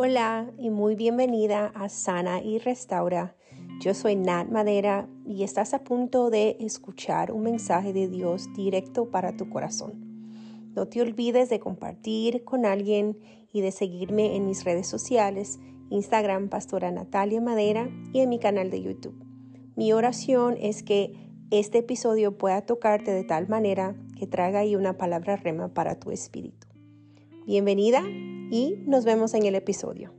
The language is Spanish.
Hola y muy bienvenida a Sana y Restaura. Yo soy Nat Madera y estás a punto de escuchar un mensaje de Dios directo para tu corazón. No te olvides de compartir con alguien y de seguirme en mis redes sociales, Instagram Pastora Natalia Madera y en mi canal de YouTube. Mi oración es que este episodio pueda tocarte de tal manera que traiga ahí una palabra rema para tu espíritu. Bienvenida y nos vemos en el episodio.